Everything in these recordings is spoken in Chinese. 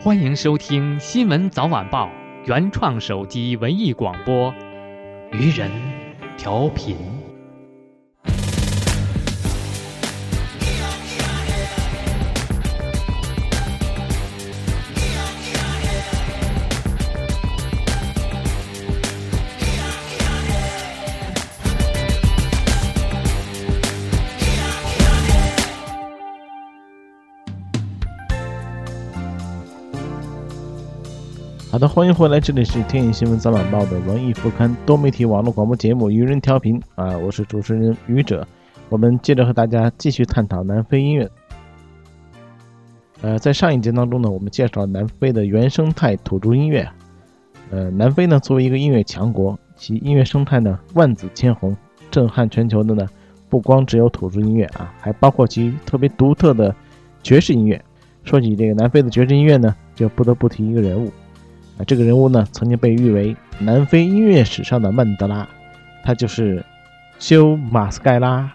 欢迎收听《新闻早晚报》原创手机文艺广播，愚人调频。好的，欢迎回来，这里是天影新闻早晚报的文艺副刊多媒体网络广播节目《愚人调频》啊，我是主持人愚者。我们接着和大家继续探讨南非音乐。呃，在上一节当中呢，我们介绍南非的原生态土著音乐。呃，南非呢作为一个音乐强国，其音乐生态呢万紫千红，震撼全球的呢不光只有土著音乐啊，还包括其特别独特的爵士音乐。说起这个南非的爵士音乐呢，就不得不提一个人物。啊，这个人物呢，曾经被誉为南非音乐史上的曼德拉，他就是休马斯盖拉。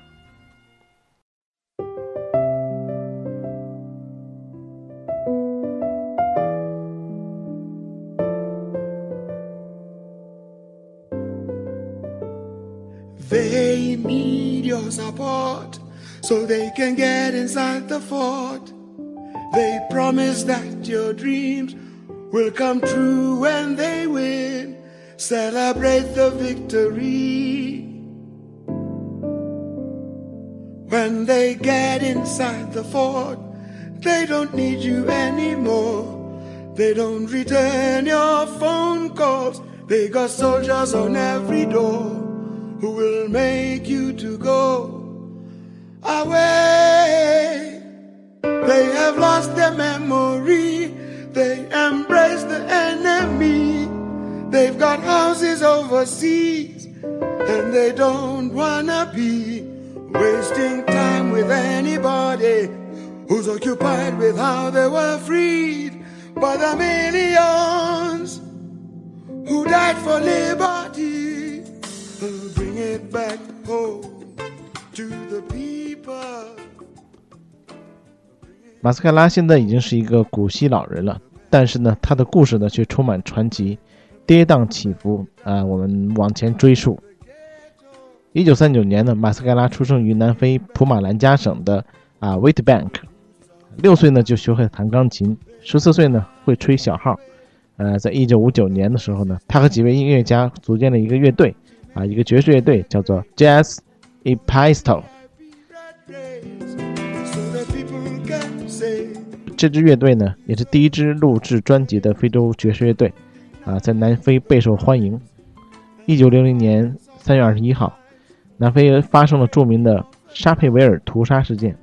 They need your support so they can get inside the fort. They promise that your dreams will come true when they win. Celebrate the victory. When they get inside the fort, they don't need you anymore. They don't return your phone calls. They got soldiers on every door who will make you to go away. They have lost their memory. They embrace the enemy. They've got houses overseas and they don't wanna be wasting time with anybody who's occupied with how they were freed by the millions who died for liberty. Bring it back home to the people. 马斯卡拉现在已经是一个古稀老人了， 但是呢，他的故事呢却充满传奇，跌宕起伏啊。我们往前追溯，一九三九年呢，马斯盖拉出生于南非普马兰加省的啊 Witbank，六岁呢就学会弹钢琴，十四岁呢会吹小号。呃，在一九五九年的时候呢，他和几位音乐家组建了一个乐队啊，一个爵士乐队，叫做 Jazz Epistle。这支乐队呢，也是第一支录制专辑的非洲爵士乐队，啊，在南非备受欢迎。一九零零年三月二十一号，南非发生了著名的沙佩维尔屠杀事件。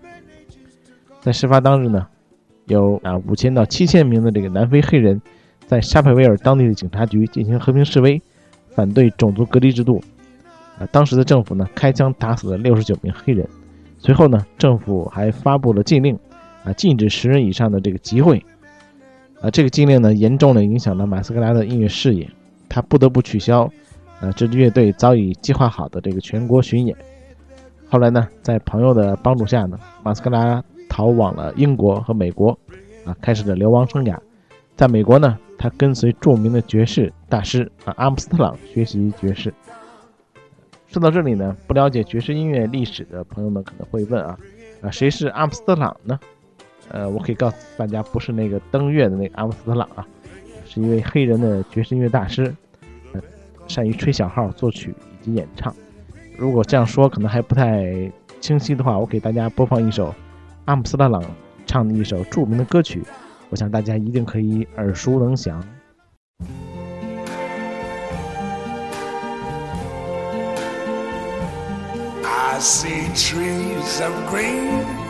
在事发当日呢，有啊五千到七千名的这个南非黑人，在沙佩维尔当地的警察局进行和平示威，反对种族隔离制度。啊，当时的政府呢，开枪打死了六十九名黑人。随后呢，政府还发布了禁令。啊，禁止十人以上的这个集会，啊，这个禁令呢，严重的影响了马斯克拉的音乐事业，他不得不取消，呃，这支乐队早已计划好的这个全国巡演。后来呢，在朋友的帮助下呢，马斯克拉逃往了英国和美国，啊，开始了流亡生涯。在美国呢，他跟随著名的爵士大师啊阿姆斯特朗学习爵士。说到这里呢，不了解爵士音乐历史的朋友们可能会问啊，啊，谁是阿姆斯特朗呢？呃，我可以告诉大家，不是那个登月的那个阿姆斯特朗啊，是一位黑人的爵士音乐大师，呃，善于吹小号、作曲以及演唱。如果这样说可能还不太清晰的话，我给大家播放一首阿姆斯特朗唱的一首著名的歌曲，我想大家一定可以耳熟能详。I see trees of green.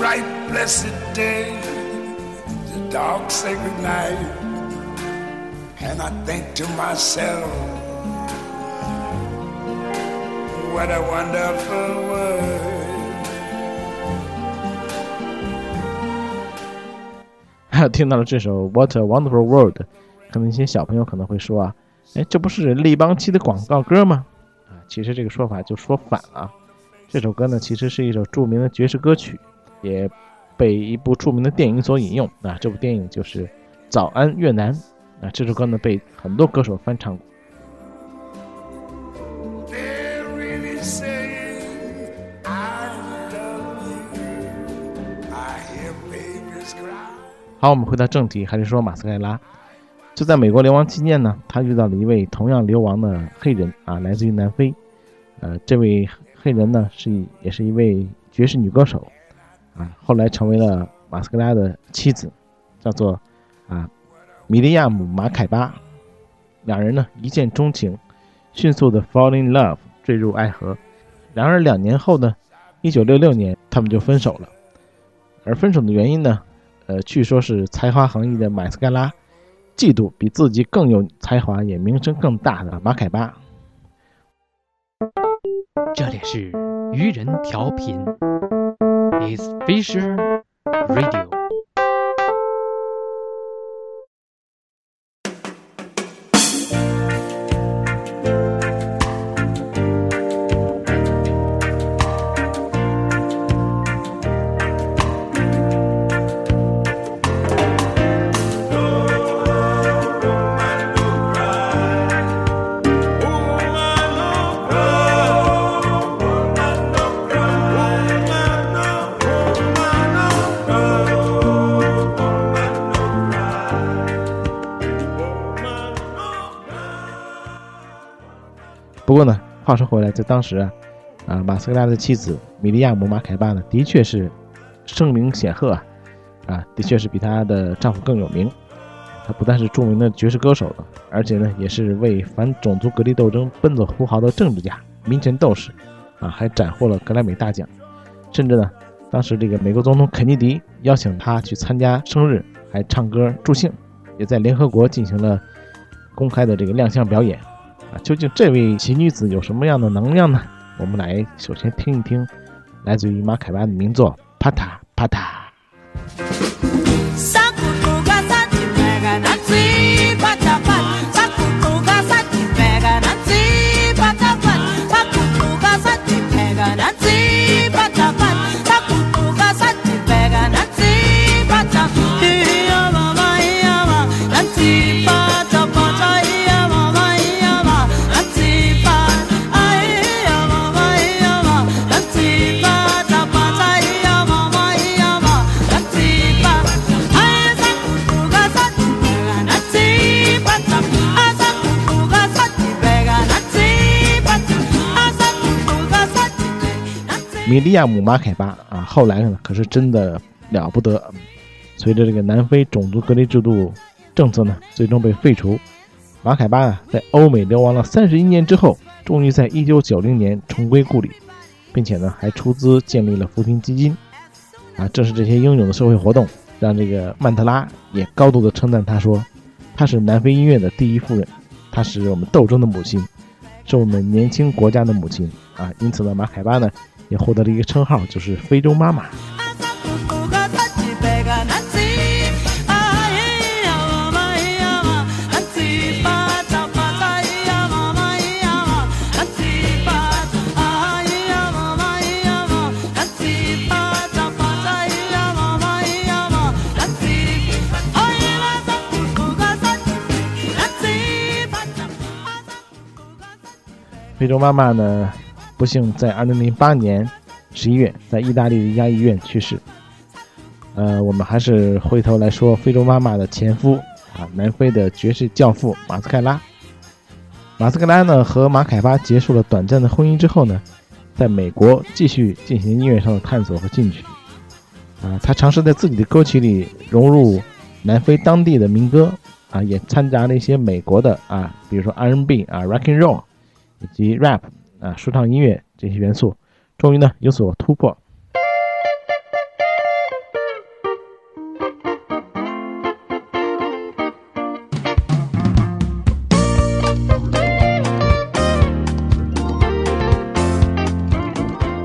bright blessed day the dogs say goodnight, and I think to myself, what a wonderful world. 听到了这首《What a Wonderful World》，可能一些小朋友可能会说啊，哎，这不是立邦漆的广告歌吗？啊，其实这个说法就说反了。这首歌呢，其实是一首著名的爵士歌曲，也被一部著名的电影所引用。啊，这部电影就是《早安越南》。啊，这首歌呢被很多歌手翻唱过。好，我们回到正题，还是说马斯盖拉。就在美国流亡期间呢，他遇到了一位同样流亡的黑人啊，来自于南非。呃，这位黑人呢是也是一位爵士女歌手，啊，后来成为了马斯盖拉的妻子，叫做啊米利亚姆马凯巴。两人呢一见钟情，迅速的 fall in love，坠入爱河。然而两年后呢，一九六六年他们就分手了。而分手的原因呢，呃，据说是才华横溢的马斯盖拉嫉妒比自己更有才华也名声更大的马凯巴。这里是愚人调频，is Fisher Radio。话说回来，在当时啊，啊，马斯克拉的妻子米利亚姆马凯巴呢，的确是声名显赫啊，啊，的确是比她的丈夫更有名。她不但是著名的爵士歌手了，而且呢，也是为反种族隔离斗争奔走呼号的政治家、民权斗士，啊，还斩获了格莱美大奖。甚至呢，当时这个美国总统肯尼迪邀请她去参加生日，还唱歌助兴，也在联合国进行了公开的这个亮相表演。啊，究竟这位奇女子有什么样的能量呢？我们来首先听一听，来自于马凯巴的名作《帕塔帕塔》。米利亚姆马凯巴啊，后来呢可是真的了不得。随着这个南非种族隔离制度政策呢，最终被废除，马凯巴啊在欧美流亡了三十一年之后，终于在一九九零年重归故里，并且呢还出资建立了扶贫基金。啊，正是这些英勇的社会活动，让这个曼特拉也高度的称赞他说，她是南非音乐的第一夫人，她是我们斗争的母亲，是我们年轻国家的母亲啊。因此呢，马凯巴呢也获得了一个称号就是非洲妈妈。非洲妈妈呢不幸在2008年11月在意大利的一家医院去世。呃，我们还是回头来说非洲妈妈的前夫啊，南非的爵士教父马斯盖拉。马斯盖拉呢和马凯巴结束了短暂的婚姻之后呢，在美国继续进行音乐上的探索和进取。啊，他尝试在自己的歌曲里融入南非当地的民歌啊，也掺杂了一些美国的啊，比如说 R&B 啊、Rock and Roll。以及 rap 啊，说唱音乐这些元素，终于呢有所突破。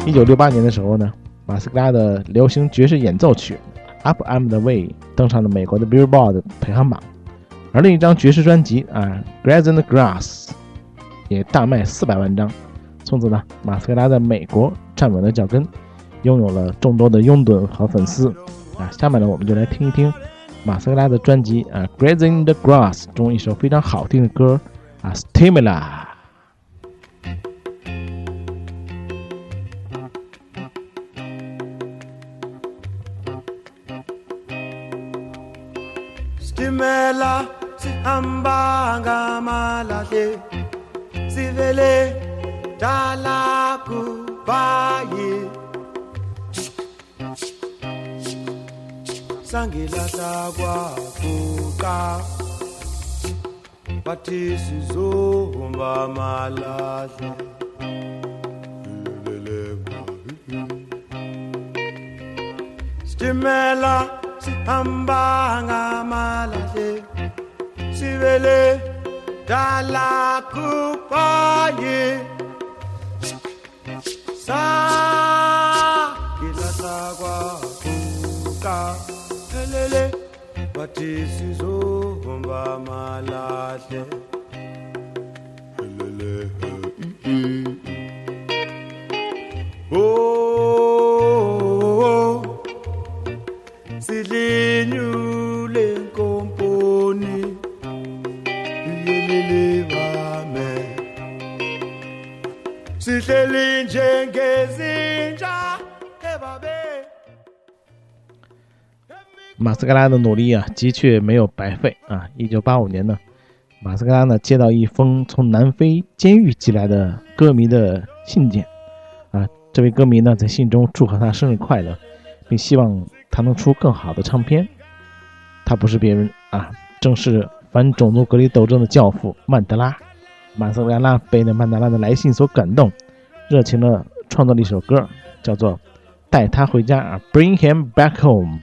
一九六八年的时候呢，马斯克拉的流行爵士演奏曲《Up I'm the Way》登上了美国的 Billboard 排行榜，而另一张爵士专辑啊，《Grass and Grass》也大卖四百万张。从此呢，马斯克拉在美国站稳了脚跟，拥有了众多的拥趸和粉丝。啊，下面呢，我们就来听一听马斯克拉的专辑啊《Grass in the Grass》中一首非常好听的歌啊《Stimula》。Stimela sihamba ngamalahle sivele dalakubaye sangelata kwaguqa bathi sizohomba malahla. Sitimela sihamba ngamalahle sibele dalakubaye sa nginasakwa kuka. Phelele bathi sizohomba malahle. Phelele oh, oh, oh, oh sidlinyu 马斯克拉的努力啊，的确没有白费啊！一九八五年呢，马斯克拉呢接到一封从南非监狱寄来的歌迷的信件，啊，这位歌迷呢在信中祝贺他生日快乐，并希望他能出更好的唱片。他不是别人啊，正是反种族隔离斗争的教父曼德拉。马斯克拉被那曼德拉的来信所感动，热情的创作了一首歌，叫做《带他回家》啊，Bring him back home。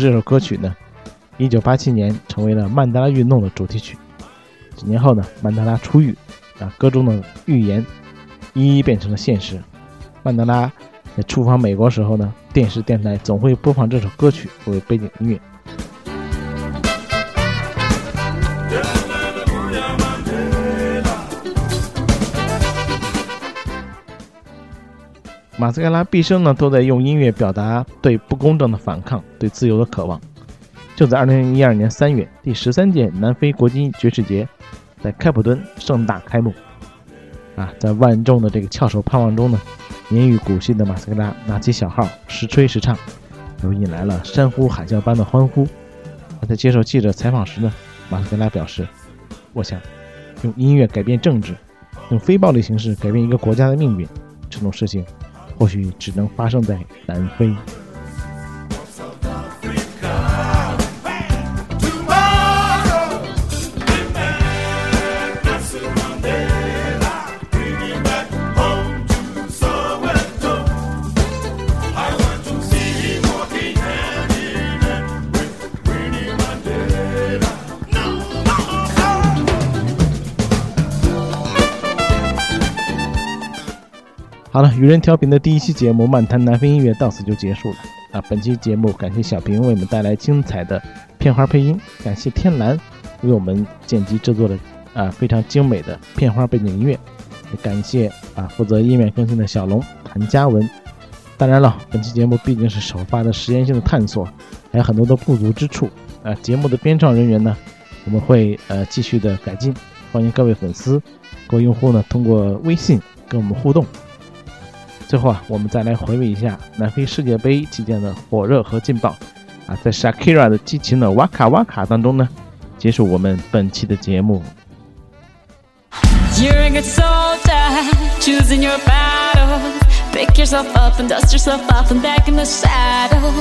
这首歌曲呢，一九八七年成为了曼德拉运动的主题曲。几年后呢，曼德拉出狱，啊，歌中的预言一一变成了现实。曼德拉在出访美国时候呢，电视电台总会播放这首歌曲作为背景音乐。马斯克拉毕生呢都在用音乐表达对不公正的反抗、对自由的渴望。就在2012年3月，第十三届南非国际爵士节在开普敦盛大开幕。啊，在万众的这个翘首盼望中呢，年逾古稀的马斯克拉拿起小号，时吹时唱，又引来了山呼海啸般的欢呼。而在接受记者采访时呢，马斯克拉表示：“我想，用音乐改变政治，用非暴力形式改变一个国家的命运，这种事情。”或许只能发生在南非。好了，愚人调频的第一期节目《漫谈南非音乐》到此就结束了啊！本期节目感谢小平为我们带来精彩的片花配音，感谢天蓝为我们剪辑制作的啊非常精美的片花背景音乐，也感谢啊负责音乐更新的小龙谭嘉文。当然了，本期节目毕竟是首发的实验性的探索，还有很多的不足之处啊。节目的编创人员呢，我们会呃继续的改进，欢迎各位粉丝、各位用户呢通过微信跟我们互动。最后啊，我们再来回味一下南非世界杯期间的火热和劲爆啊，在 Shakira 的激情的哇卡哇卡当中呢，结束我们本期的节目。You're a good soldier, choosing your battle. Pick yourself up and dust yourself off and back in the saddle.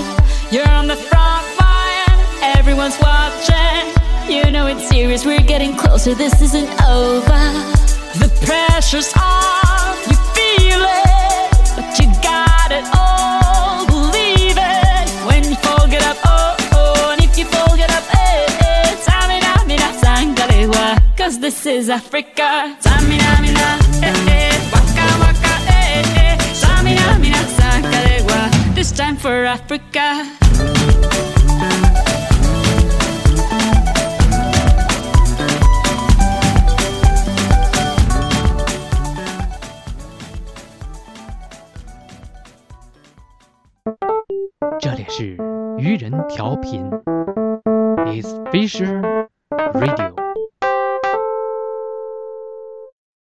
You're on the front line, everyone's watching. You know it's serious, we're getting closer, this isn't over. The pressure's on, cause this is Africa. Samina, mina, eh, eh, waka, waka, eh, eh. Samina, mina, this time for Africa. is Fisher Radio。